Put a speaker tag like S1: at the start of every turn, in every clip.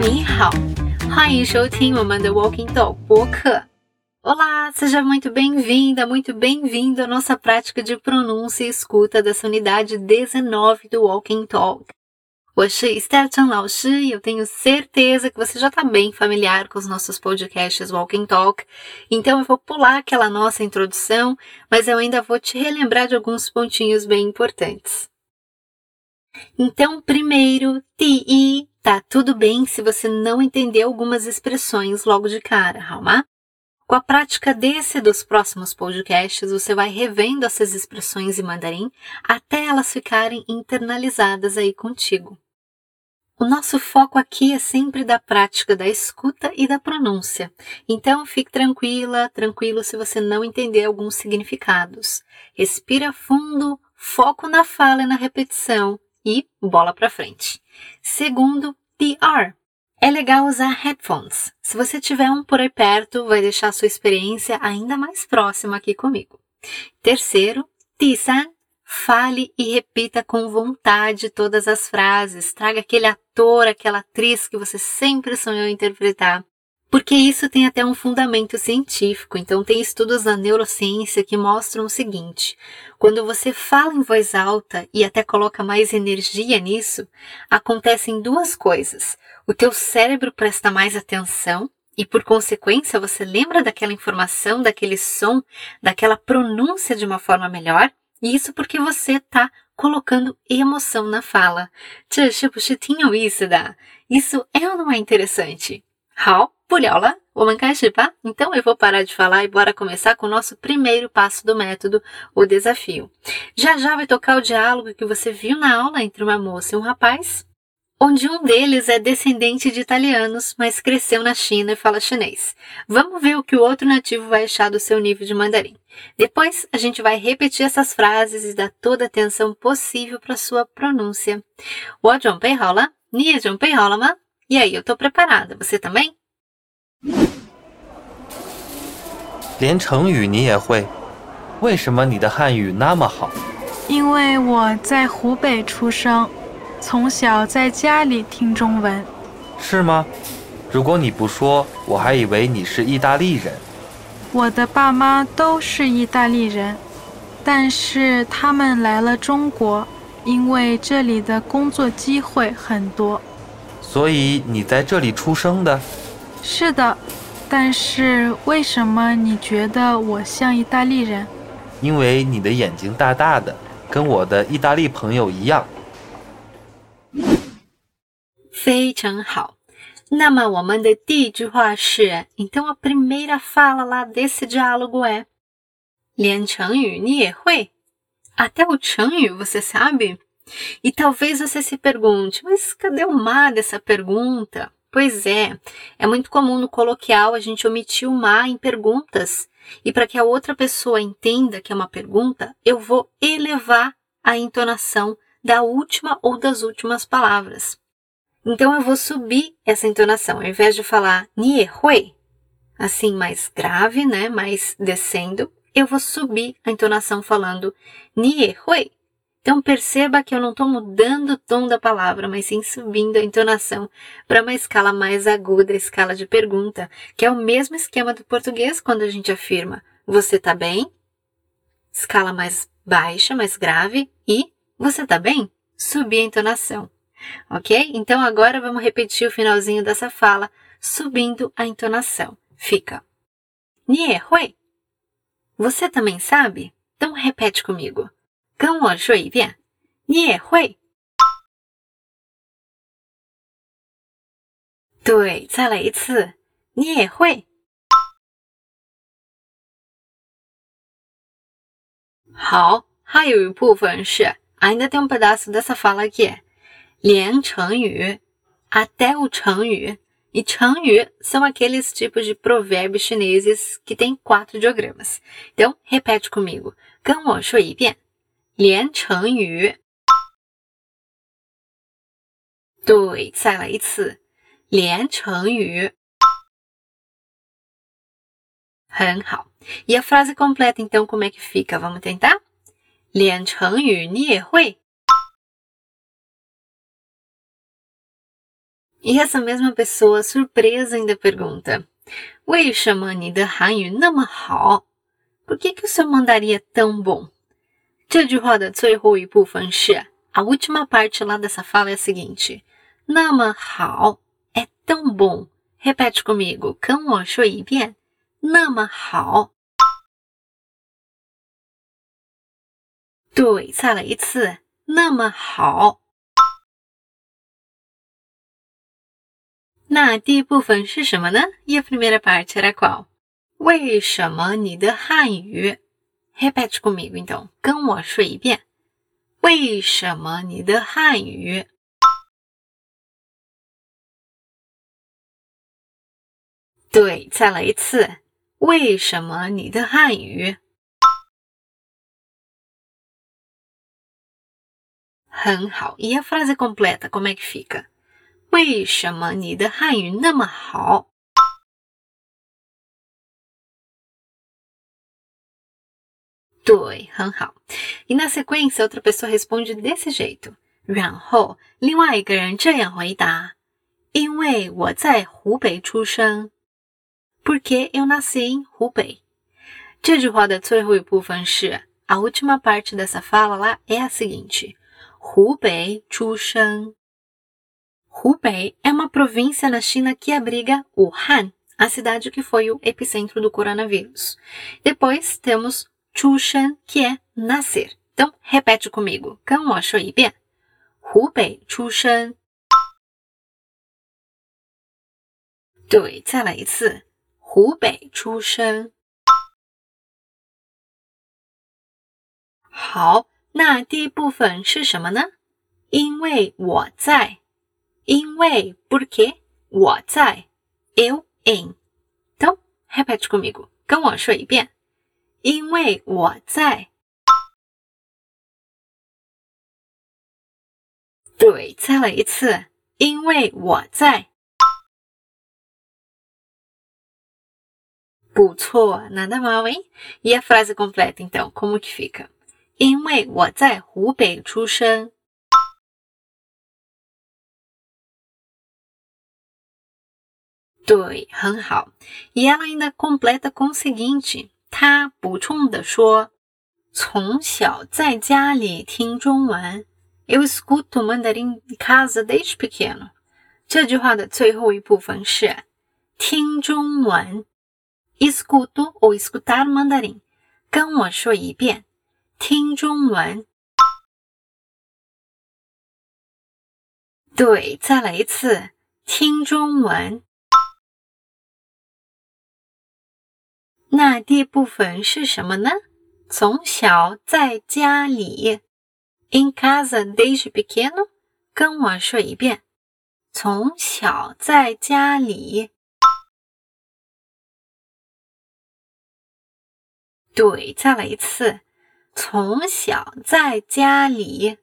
S1: 你好，欢迎收听我们的 Walking Talk 播客。Olá, seja muito bem-vinda, muito bem-vindo à nossa prática de pronúncia e escuta dessa unidade 19 do Walking Talk. 我是 Esther Chan 老师，eu tenho certeza que você já está bem familiar com os nossos podcasts Walking Talk, então eu vou pular aquela nossa introdução, mas eu ainda vou te relembrar de alguns pontinhos bem importantes. Então, primeiro, ti, tá tudo bem se você não entender algumas expressões logo de cara, 好吗？com a prática desse e dos próximos podcasts, você vai revendo essas expressões em mandarim até elas ficarem internalizadas aí contigo. O nosso foco aqui é sempre da prática da escuta e da pronúncia. Então fique tranquila, tranquilo se você não entender alguns significados. Respira fundo, foco na fala e na repetição e bola para frente. Segundo, DR, é legal usar headphones. Se você tiver um por aí perto, vai deixar sua experiência ainda mais próxima aqui comigo. Terceiro, Tisan, fale e repita com vontade todas as frases. Traga aquele ator, aquela atriz que você sempre sonhou interpretar. Porque isso tem até um fundamento científico. Então, tem estudos na neurociência que mostram o seguinte: quando você fala em voz alta e até coloca mais energia nisso, acontecem duas coisas o teu cérebro presta mais atenção e, por consequência, você lembra daquela informação, daquele som, daquela pronúncia de uma forma melhor. E isso porque você está colocando emoção na fala. Isso é ou não é interessante? 好，不聊了，我们开始吧。Então eu vou parar de falar e bora começar com o nosso primeiro passo do método, o desafio. Já já vai tocar o diálogo que você viu na aula entre uma moça e um rapaz onde um deles é descendente de italianos, mas cresceu na China e fala chinês. Vamos ver o que o outro nativo vai achar do seu nível de mandarim. Depois, a gente vai repetir essas frases e dar toda a atenção possível para sua pronúncia. E aí, eu tô preparada. Você também?
S2: 连成语你也会？为什么你的汉语那么好？
S3: 因为我在湖北出生。从小在家里听中文，
S2: 是吗？如果你不说，我还以为你是意大利人。
S3: 我的爸妈都是意大利人，但是他们来了中国，因为这里的工作机会很多。
S2: 所以你在这里出生的？
S3: 是的，但是为什么你觉得我像意大利人？
S2: 因为你的眼睛大大的，跟我的意大利朋友一样。
S1: 非常好。那么我们的第一句话是，então a primeira fala lá desse diálogo é 连成语你也会？Até o 成语 você sabe? E talvez você se pergunte, mas cadê o má dessa pergunta? Pois é, é muito comum no coloquial a gente omitir o má em perguntas. E para que a outra pessoa entenda que é uma pergunta, eu vou elevar a entonação da última ou das últimas palavras. Então eu vou subir essa entonação, ao invés de falar nie hui, assim mais grave, né, mais descendo, eu vou subir a entonação falando nie hui. Então perceba que eu não estou mudando o tom da palavra, mas sim subindo a entonação para uma escala mais aguda, a escala de pergunta, que é o mesmo esquema do português quando a gente afirma você está bem? Escala mais baixa, mais grave e você está bem? Subir a entonação. Ok? Então agora vamos repetir o finalzinho dessa fala, subindo a entonação. Fica. Nie. Você também sabe? Então repete comigo. 跟我说一遍。你也会。对，再来一次。你也会。好，还有一部分是 ainda tem um pedaço dessa fala aqui. 连成语，até o 成语。E 成语 são aqueles tipos de provérbios chineses que têm quatro ideogramas. Então, repete comigo. 跟我说一遍。 连成语。对，再来一次。连成语。很好。E a frase completa, então, como é que fica? Vamos tentar? 连成语你也会。 E essa mesma pessoa, surpresa, ainda pergunta: 为什么你的韩语那么好？Por que, que o seu mandarim é tão bom? 这句话的最后一部分是 a última parte lá dessa fala é a seguinte: 那么好 é tão bom. Repete comigo，跟我说一遍。那么好。对，再来一次。那么好。那第一部分是什么呢？E a primeira parte era qual？为什么你的汉语 ？Repete comigo então，跟我说一遍。为什么你的汉语？对，再来一次。为什么你的汉语很好？E a frase completa como é que fica？为什么你的汉语那么好？对，很好。E na sequência outra pessoa responde desse jeito。然后另外一个人这样回答：因为我在湖北出生。Porque eu nasci em Hubei。这句话的最后一部分是 a última parte dessa fala lá é a seguinte: Hubei 出生。Hubei é uma província na China que abriga Wuhan, a cidade que foi o epicentro do coronavírus. Depois temos Chushan, que é nascer. Então, repete comigo. 跟我说一遍。湖北出生。对，再来一次。湖北出生。好，那第一部分是什么呢？因为我在，因为 porque 我在，eu em。Então repete comigo，跟我说一遍。因为我在。对，再来一次。因为我在。不错，nada mal, hein? E a frase completa, então, como que fica? 因为我在湖北出生。对，很好。E ela ainda completa com o seguinte，她补充的说：“从小在家里听中文，eu escuto mandarim em casa desde pequeno。”这句话的最后一部分是听中文。escuto ou escutar mandarim。跟我说一遍，听中文。对，再来一次，听中文。那第一部分是什么呢？从小在家里，in casa desde pequeno。跟我说一遍，从小在家里。对，再来一次。从小在家里。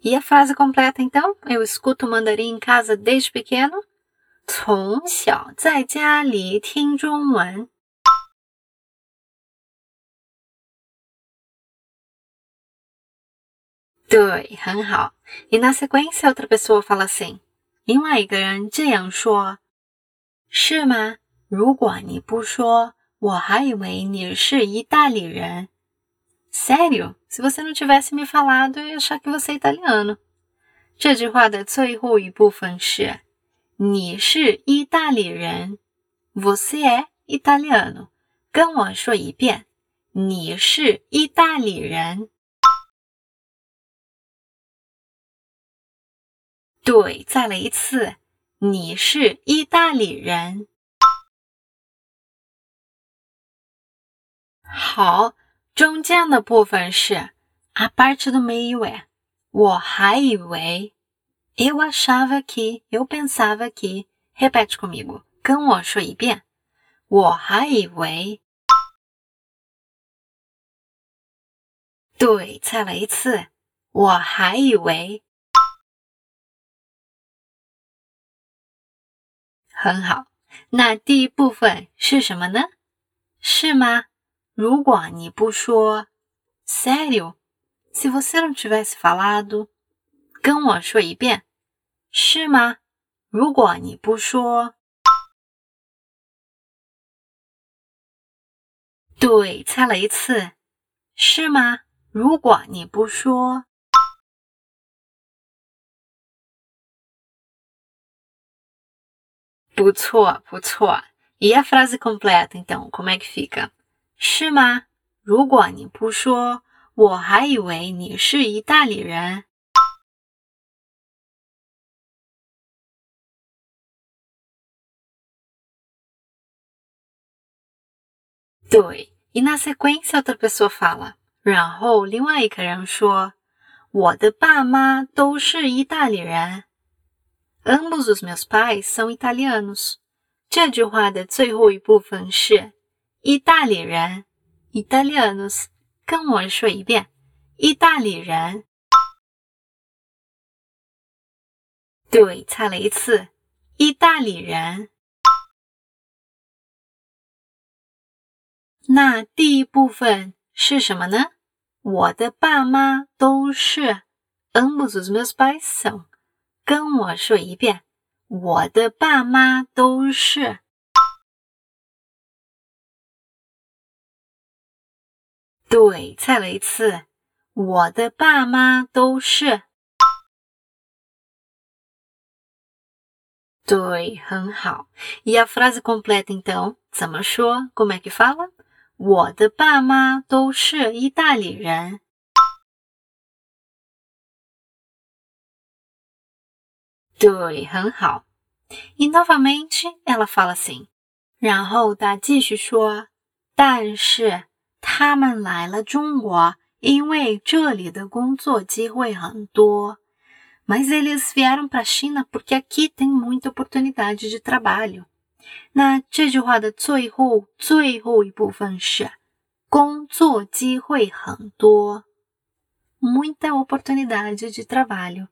S1: E a frase completa então? Eu escuto mandarim em casa desde pequeno. 从小在家里听中文。对，很好。E na sequência outra pessoa fala assim. 另外一个人这样说。是吗？如果你不说，我还以为你是意大利人。Sério? Se você não tivesse me falado, eu ia achar que você é italiano. 这句话的最后一部分是你是意大利人。Você é italiano。跟我说一遍，你是意大利人。对，再来一次。你是意大利人。好，中间的部分是 a parte do meio 我还以为 eu achava que eu pensava que repete comigo 跟我说一遍我还以为对再来一次我还以为很好，那第一部分是什么呢？是吗？如果你不说，sério， Se você não tivesse falado， 跟我说一遍，是吗？如果你不说，对，猜了一次，是吗？如果你不说，不错，不错。E a frase completa, então, como é que fica？是吗？如果你不说，我还以为你是意大利人。对，e na sequência outra pessoa fala，然后另外一个人说，我的爸妈都是意大利人。Ambos os meus pais são italianos。这句话的最后一部分是意大利人，italianos。跟我说一遍，意大利人。对，猜了一次，意大利人。那第一部分是什么呢？我的爸妈都是。Ambos os meus pais são。跟我说一遍，我的爸妈都是。对，再来一次，我的爸妈都是。对，很好。E a frase completa então 怎么说？Como é que fala？我的爸妈都是意大利人。对，很好。E novamente ela fala assim，然后他继续说，但是他们来了中国，因为这里的工作机会很多。Mas eles vieram para a China porque aqui tem muita oportunidade de trabalho。那这句话的最后最后一部分是工作机会很多，muita oportunidade de trabalho。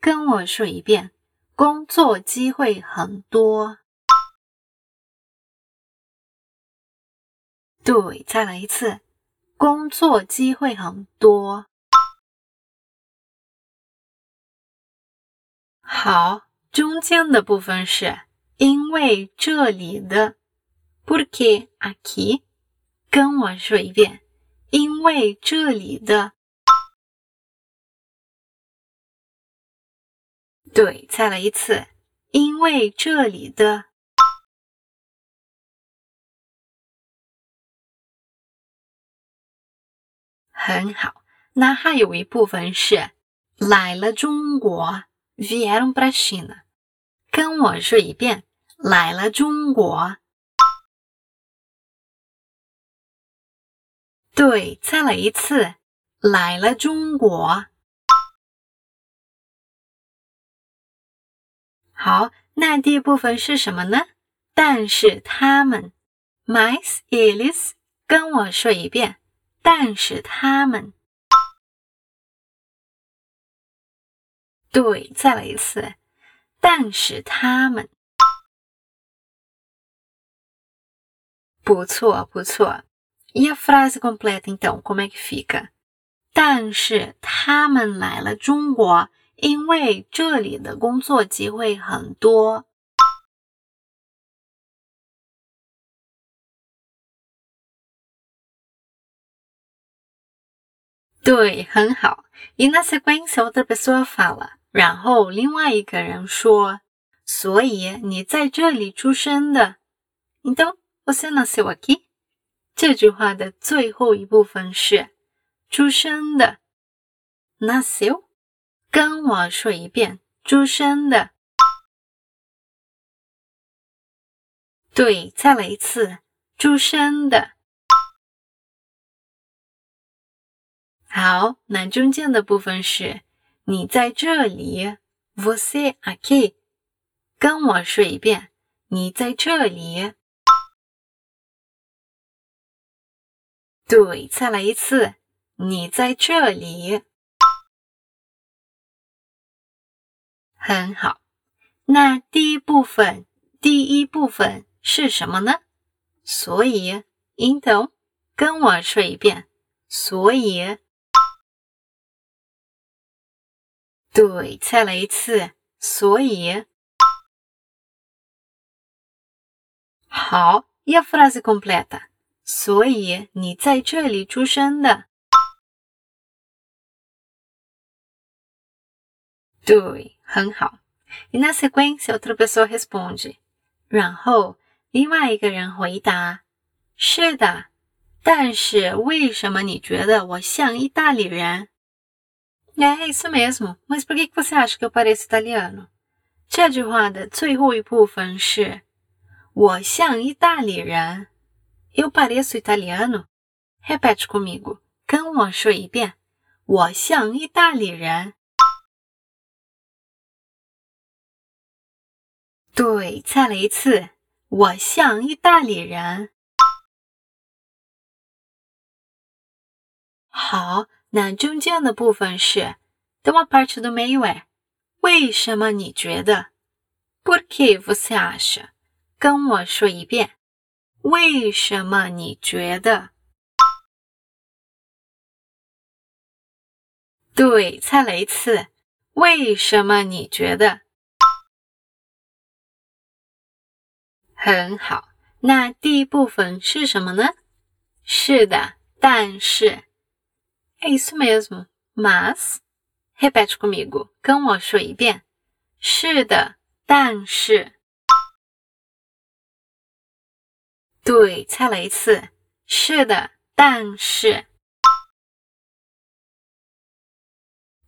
S1: 跟我说一遍，工作机会很多。对，再来一次，工作机会很多。好，中间的部分是因为这里的 porque aqui，跟我说一遍，因为这里的，对，再来一次，因为这里的，很好。那还有一部分是来了中国。vieram para China。跟我说一遍，来了中国。对，再来一次，来了中国。好，那第一部分是什么呢？但是他们，mas eles，跟我说一遍，但是他们。对，再来一次。但是他们不错，不错。E a frase completa então como é que fica？但是他们来了中国，因为这里的工作机会很多。对，很好。E na sequência outra pessoa fala。然后另外一个人说：“所以你在这里出生的。”你懂？Você nasceu aqui？这句话的最后一部分是“出生的 nasu，。跟我说一遍，“出生的”。对，再来一次，“出生的”。好，那中间的部分是。你在这里，você aqui，跟我说一遍。你在这里，对，再来一次。你在这里，很好。那第一部分，第一部分是什么呢？所以，então，跟我说一遍。所以。对，再来一次。所以，好，e a frase completa。所以你在这里出生的。对，很好。E na sequência outra pessoa responde，然后另外一个人回答：是的，但是为什么你觉得我像意大利人 ？É isso mesmo. Mas por que você acha que eu pareço italiano? 这句话的最后一部分是“我像意大利人”。Eu pareço italiano? Repete comigo. 跟我说一遍。我像意大利人。对，再来一次。我像意大利人。好。 那中间的部分是 de uma parte do meio 为什么你觉得？Por que você acha？跟我说一遍，为什么你觉得？对，再来一次，为什么你觉得？很好，那第一部分是什么呢？是的，但是。É isso mesmo. Mas, repete comigo. 跟我说一遍。是的，但是。对，再来一次。是的，但是。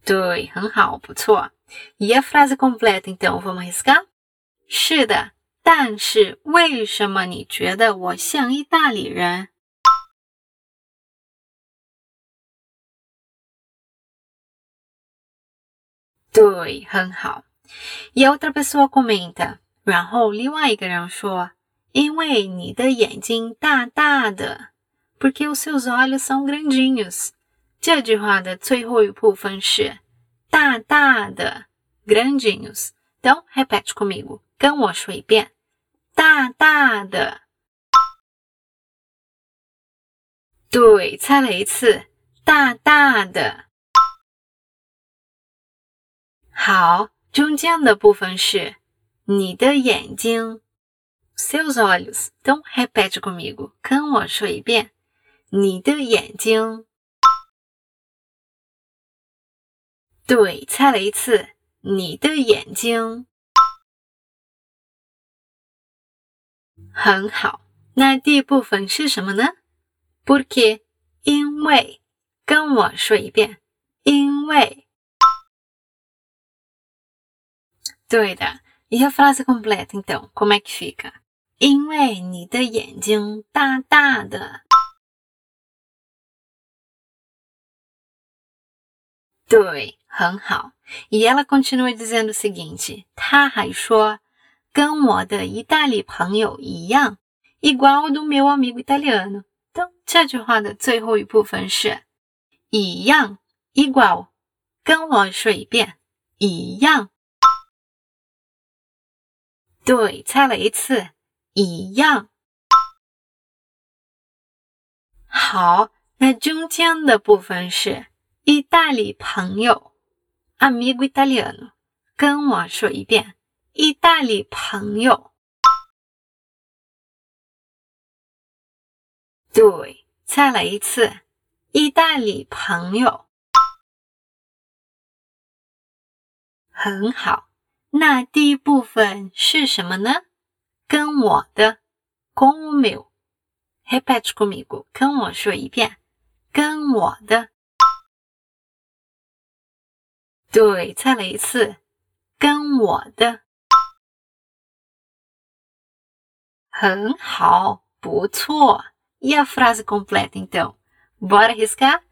S1: 对，很好，不错。E a frase completa, então, vamos arriscar? 是的，但是为什么你觉得我像意大利人？ 对，很好。E outra pessoa comenta，然后另外一个人说：“因为你的眼睛大大的，porque os seus olhos são grandinhos。”这句话的最后一部分是大大的 grandinhos。Então repete comigo，跟我说一遍，大大的。对，再来一次，大大的。 好，中间的部分是你的眼睛，seus olhos。Então repete comigo，跟我说一遍，你的眼睛。对，再来一次，你的眼睛。很好，那第一部分是什么呢？Porque，因为，跟我说一遍，因为。对的，e a frase completa então como é que fica？因为你的眼睛大大的。对，很好。E ela continua dizendo o seguinte，她还说，跟我的意大利朋友一样，igual do meu amigo italiano。então 这句话的最后一部分是一样，igual。跟我说一遍，一样。对，猜了一次，一样。好，那中间的部分是意大利朋友，amigo italiano。跟我说一遍，意大利朋友。对，再来一次，意大利朋友。很好。那第一部分是什么呢？跟我的，com o meu，repete comigo，跟我说一遍，跟我的。对，再来一次，跟我的。很好，不错。E a frase completa então，bora riscar，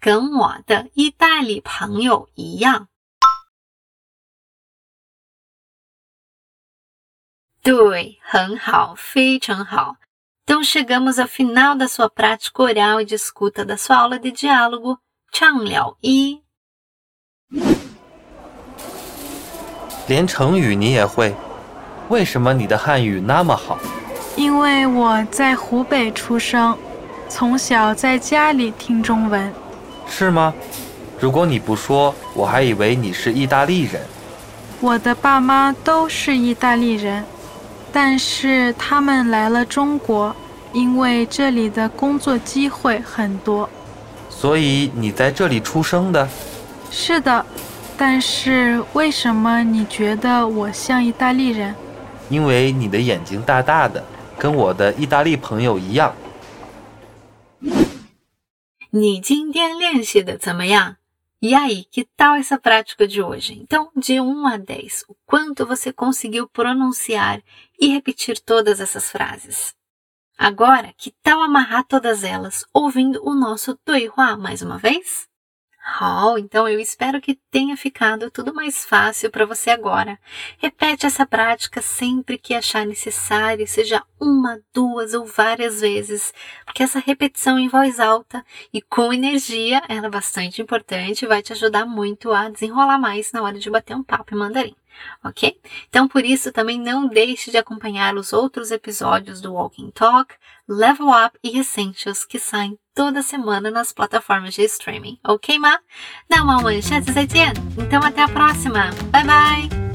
S1: 跟我的意大利朋友一样。对，很好，非常好。Então chegamos ao final da sua prática oral e de escuta da sua aula de diálogo. Tchau, Léo. E
S2: 连成语你也会？为什么你的汉语那么好？
S3: 因为我在湖北出生，从小在家里听中文。
S2: 是吗？如果你不说，我还以为你是意大利人。
S3: 我的爸妈都是意大利人，但是他们来了中国，因为这里的工作机会很多。
S2: 所以你在这里出生的？
S3: 是的，但是为什么你觉得我像意大利人？
S2: 因为你的眼睛大大的，跟我的意大利朋友一样。
S1: 你今天练习的怎么样？E aí, que tal essa prática de hoje? Então, de 1 a 10, o quanto você conseguiu pronunciar e repetir todas essas frases? Agora, que tal amarrar todas elas ouvindo o nosso 对话 mais uma vez? 好，então eu espero que tenha ficado tudo mais fácil para você agora. Repete essa prática sempre que achar necessário, seja uma, duas ou várias vezes, porque essa repetição em voz alta e com energia ela é bastante importante e vai te ajudar muito a desenrolar mais na hora de bater um papo em mandarim ok? Então, por isso, também não deixe de acompanhar os outros episódios do Walking Talk, Level Up e Essentials que saem toda semana nas plataformas de streaming. Ok, Ma? Dá uma manchete, Zaijian? Então até a próxima. Bye, bye!